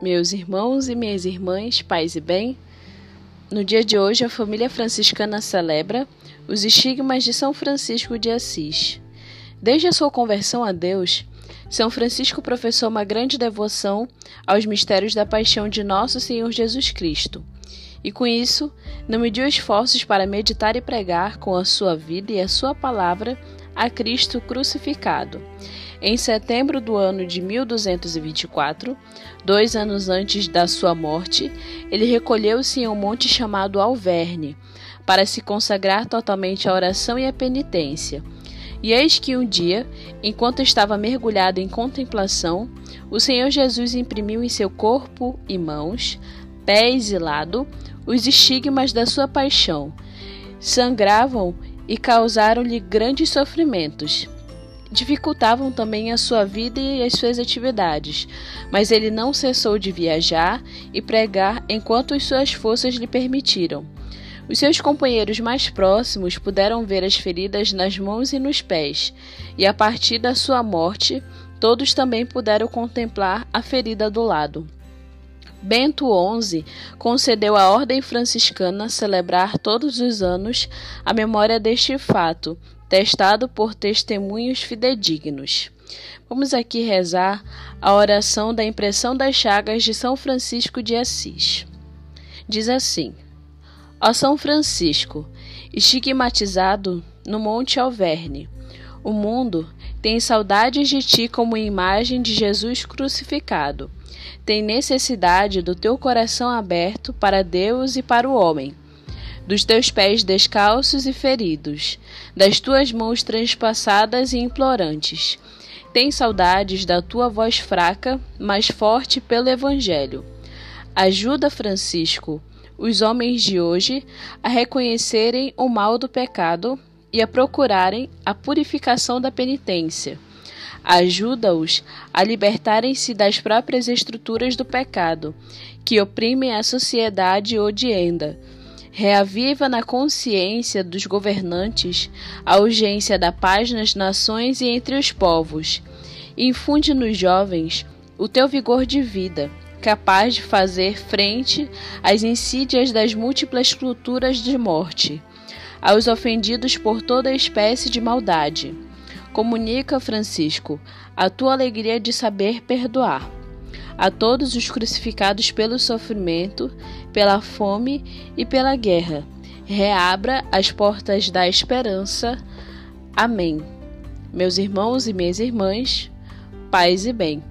meus irmãos e minhas irmãs, paz e bem. No dia de hoje, a família franciscana celebra os estigmas de São Francisco de Assis. Desde a sua conversão a Deus, São Francisco professou uma grande devoção aos mistérios da paixão de nosso Senhor Jesus Cristo. E com isso, não mediu esforços para meditar e pregar com a sua vida e a sua palavra a Cristo crucificado em setembro do ano de 1224, dois anos antes da sua morte, ele recolheu-se em um monte chamado Alverne, para se consagrar totalmente à oração e à penitência. E eis que um dia, enquanto estava mergulhado em contemplação, o Senhor Jesus imprimiu em seu corpo e mãos, pés e lado, os estigmas da sua paixão. Sangravam e causaram-lhe grandes sofrimentos dificultavam também a sua vida e as suas atividades, mas ele não cessou de viajar e pregar enquanto as suas forças lhe permitiram. Os seus companheiros mais próximos puderam ver as feridas nas mãos e nos pés, e a partir da sua morte, todos também puderam contemplar a ferida do lado. Bento XI concedeu à Ordem Franciscana celebrar todos os anos a memória deste fato, testado por testemunhos fidedignos. Vamos aqui rezar a oração da impressão das chagas de São Francisco de Assis. Diz assim: Ó São Francisco, estigmatizado no Monte Alverne, o mundo tem saudades de ti como imagem de Jesus crucificado. Tem necessidade do teu coração aberto para Deus e para o homem dos teus pés descalços e feridos, das tuas mãos transpassadas e implorantes. Tem saudades da tua voz fraca, mas forte pelo Evangelho. Ajuda, Francisco, os homens de hoje a reconhecerem o mal do pecado e a procurarem a purificação da penitência. Ajuda-os a libertarem-se das próprias estruturas do pecado, que oprimem a sociedade odienda reaviva na consciência dos governantes a urgência da paz nas nações e entre os povos. Infunde nos jovens o teu vigor de vida, capaz de fazer frente às insídias das múltiplas culturas de morte, aos ofendidos por toda espécie de maldade. Comunica, Francisco, a tua alegria de saber perdoar a todos os crucificados pelo sofrimento, pela fome e pela guerra. Reabra as portas da esperança. Amém. Meus irmãos e minhas irmãs, paz e bem.